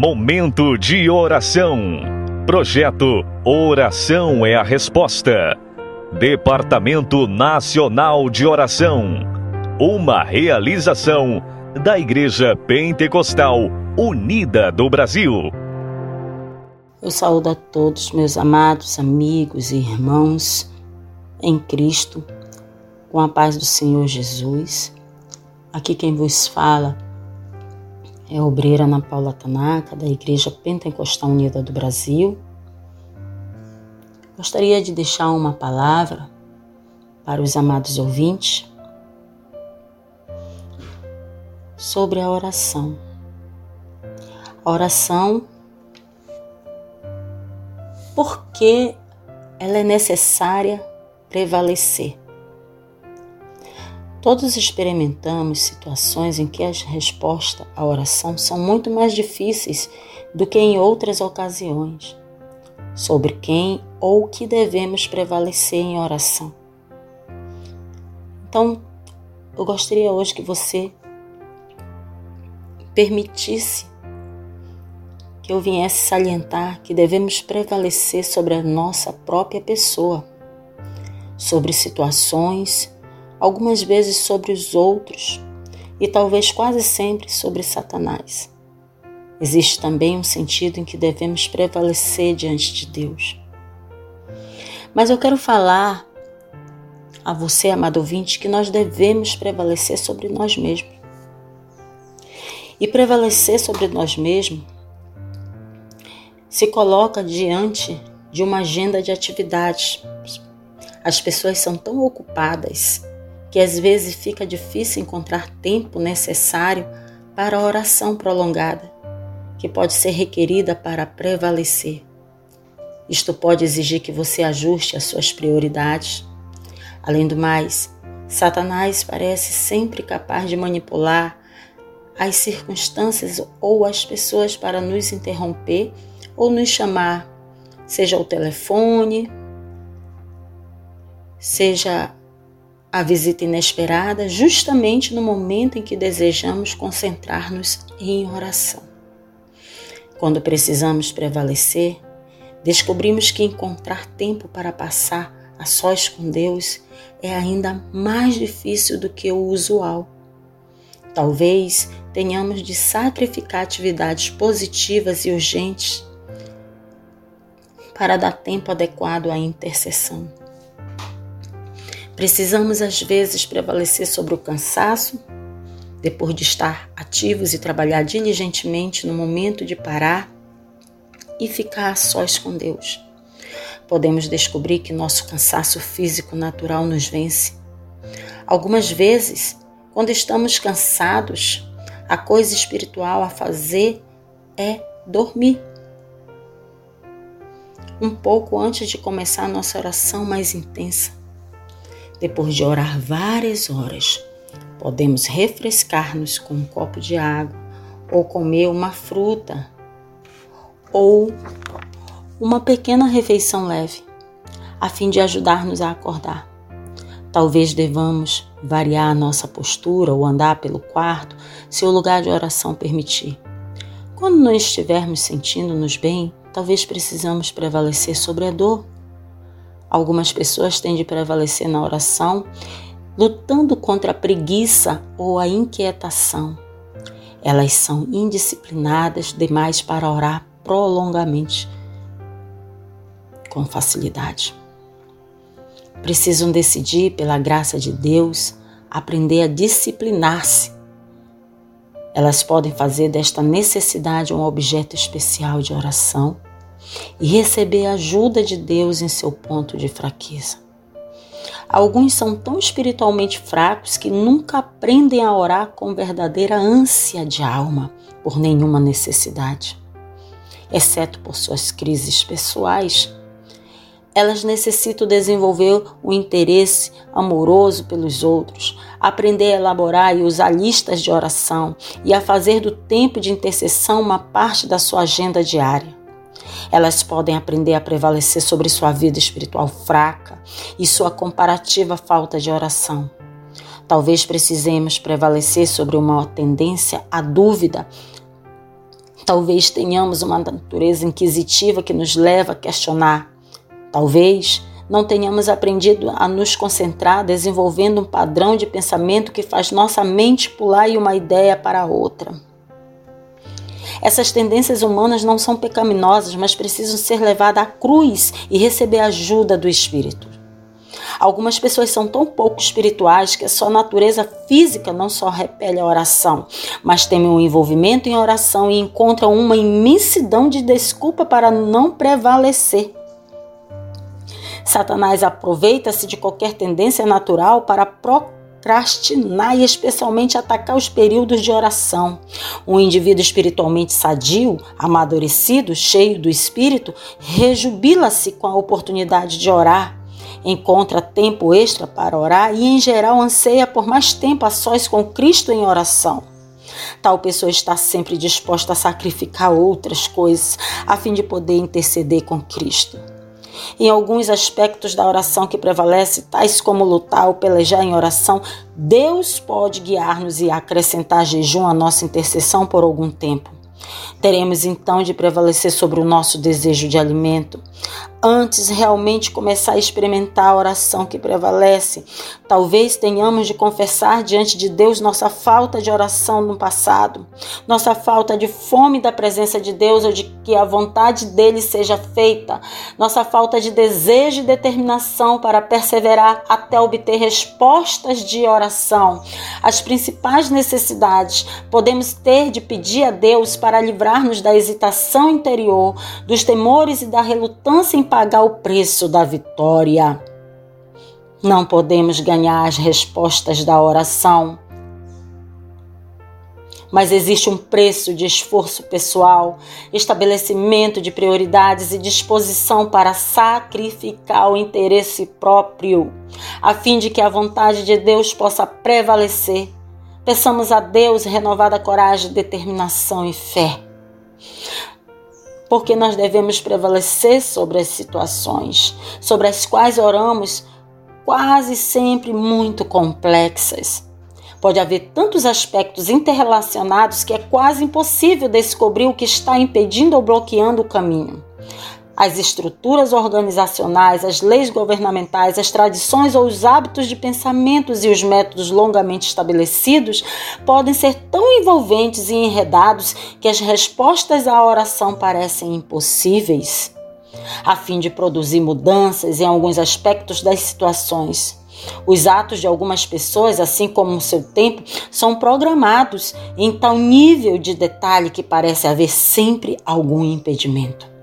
Momento de oração. Projeto Oração é a Resposta. Departamento Nacional de Oração. Uma realização da Igreja Pentecostal Unida do Brasil. Eu saúdo a todos, meus amados amigos e irmãos em Cristo, com a paz do Senhor Jesus. Aqui quem vos fala é obreira Ana Paula Tanaka, da Igreja Pentecostal Unida do Brasil. Gostaria de deixar uma palavra para os amados ouvintes sobre a oração. A oração, porque ela é necessária prevalecer. Todos experimentamos situações em que as respostas à oração são muito mais difíceis do que em outras ocasiões, sobre quem ou o que devemos prevalecer em oração. Então, eu gostaria hoje que você permitisse que eu viesse salientar que devemos prevalecer sobre a nossa própria pessoa, sobre situações algumas vezes sobre os outros e talvez quase sempre sobre Satanás. Existe também um sentido em que devemos prevalecer diante de Deus. Mas eu quero falar a você, amado ouvinte, que nós devemos prevalecer sobre nós mesmos. E prevalecer sobre nós mesmos se coloca diante de uma agenda de atividades. As pessoas são tão ocupadas que às vezes fica difícil encontrar tempo necessário para a oração prolongada, que pode ser requerida para prevalecer. Isto pode exigir que você ajuste as suas prioridades. Além do mais, Satanás parece sempre capaz de manipular as circunstâncias ou as pessoas para nos interromper ou nos chamar, seja o telefone, seja a visita inesperada justamente no momento em que desejamos concentrar-nos em oração. Quando precisamos prevalecer, descobrimos que encontrar tempo para passar a sós com Deus é ainda mais difícil do que o usual. Talvez tenhamos de sacrificar atividades positivas e urgentes para dar tempo adequado à intercessão. Precisamos às vezes prevalecer sobre o cansaço, depois de estar ativos e trabalhar diligentemente no momento de parar e ficar sós com Deus. Podemos descobrir que nosso cansaço físico natural nos vence. Algumas vezes, quando estamos cansados, a coisa espiritual a fazer é dormir. Um pouco antes de começar a nossa oração mais intensa. Depois de orar várias horas, podemos refrescar-nos com um copo de água ou comer uma fruta ou uma pequena refeição leve, a fim de ajudar-nos a acordar. Talvez devamos variar a nossa postura ou andar pelo quarto, se o lugar de oração permitir. Quando não estivermos sentindo-nos bem, talvez precisamos prevalecer sobre a dor Algumas pessoas têm de prevalecer na oração, lutando contra a preguiça ou a inquietação. Elas são indisciplinadas demais para orar prolongamente, com facilidade. Precisam decidir, pela graça de Deus, aprender a disciplinar-se. Elas podem fazer desta necessidade um objeto especial de oração e receber a ajuda de Deus em seu ponto de fraqueza. Alguns são tão espiritualmente fracos que nunca aprendem a orar com verdadeira ânsia de alma por nenhuma necessidade. Exceto por suas crises pessoais, elas necessitam desenvolver o interesse amoroso pelos outros, aprender a elaborar e usar listas de oração e a fazer do tempo de intercessão uma parte da sua agenda diária. Elas podem aprender a prevalecer sobre sua vida espiritual fraca e sua comparativa falta de oração. Talvez precisemos prevalecer sobre uma tendência à dúvida Talvez tenhamos uma natureza inquisitiva que nos leva a questionar. Talvez não tenhamos aprendido a nos concentrar desenvolvendo um padrão de pensamento que faz nossa mente pular de uma ideia para outra. Essas tendências humanas não são pecaminosas, mas precisam ser levadas à cruz e receber ajuda do Espírito. Algumas pessoas são tão pouco espirituais que a sua natureza física não só repele a oração, mas temem um envolvimento em oração e encontram uma imensidão de desculpa para não prevalecer. Satanás aproveita-se de qualquer tendência natural para procrastinar e especialmente atacar os períodos de oração. Um indivíduo espiritualmente sadio, amadurecido, cheio do espírito, rejubila-se com a oportunidade de orar, encontra tempo extra para orar e, em geral, anseia por mais tempo a sós com Cristo em oração. Tal pessoa está sempre disposta a sacrificar outras coisas a fim de poder interceder com Cristo. Em alguns aspectos da oração que prevalece, tais como lutar ou pelejar em oração, Deus pode guiar-nos e acrescentar jejum à nossa intercessão por algum tempo. Teremos então de prevalecer sobre o nosso desejo de alimento, antes realmente começar a experimentar a oração que prevalece. Talvez tenhamos de confessar diante de Deus nossa falta de oração no passado, nossa falta de fome da presença de Deus ou de que a vontade dele seja feita, nossa falta de desejo e determinação para perseverar até obter respostas de oração. As principais necessidades podemos ter de pedir a Deus para livrar-nos da hesitação interior, dos temores e da relutância em pagar o preço da vitória. Não podemos ganhar as respostas da oração, mas existe um preço de esforço pessoal, estabelecimento de prioridades e disposição para sacrificar o interesse próprio, a fim de que a vontade de Deus possa prevalecer. Peçamos a Deus renovada coragem, determinação e fé porque nós devemos prevalecer sobre as situações sobre as quais oramos, quase sempre muito complexas. Pode haver tantos aspectos interrelacionados que é quase impossível descobrir o que está impedindo ou bloqueando o caminho as estruturas organizacionais, as leis governamentais, as tradições ou os hábitos de pensamentos e os métodos longamente estabelecidos podem ser tão envolventes e enredados que as respostas à oração parecem impossíveis. A fim de produzir mudanças em alguns aspectos das situações. Os atos de algumas pessoas, assim como o seu tempo, são programados em tal nível de detalhe que parece haver sempre algum impedimento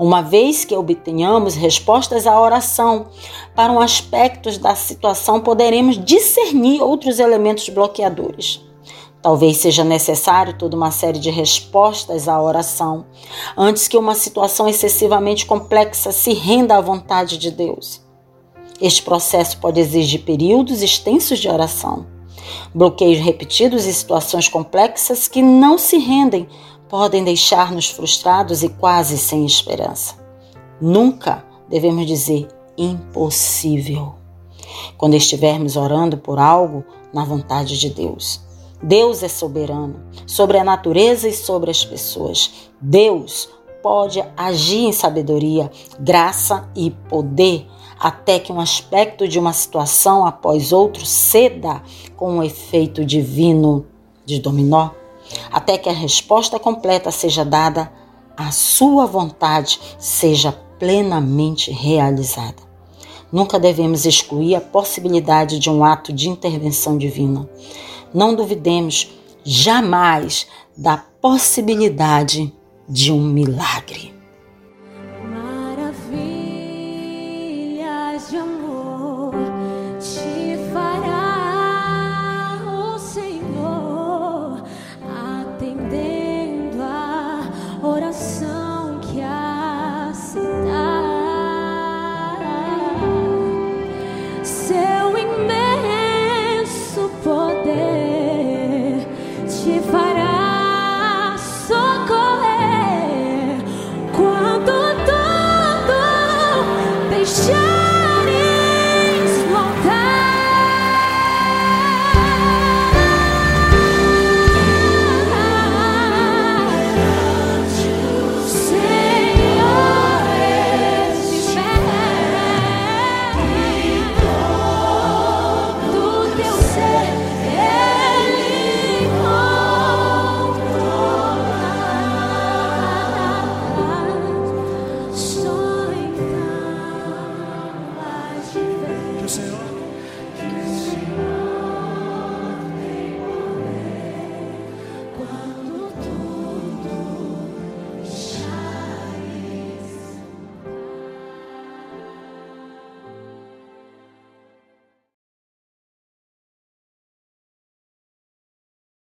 uma vez que obtenhamos respostas à oração para um aspecto da situação, poderemos discernir outros elementos bloqueadores. Talvez seja necessário toda uma série de respostas à oração antes que uma situação excessivamente complexa se renda à vontade de Deus. Este processo pode exigir períodos extensos de oração, bloqueios repetidos e situações complexas que não se rendem podem deixar-nos frustrados e quase sem esperança. Nunca devemos dizer impossível quando estivermos orando por algo na vontade de Deus. Deus é soberano sobre a natureza e sobre as pessoas. Deus pode agir em sabedoria, graça e poder até que um aspecto de uma situação após outro ceda com um efeito divino de dominó até que a resposta completa seja dada, a sua vontade seja plenamente realizada. Nunca devemos excluir a possibilidade de um ato de intervenção divina. Não duvidemos jamais da possibilidade de um milagre. te fará.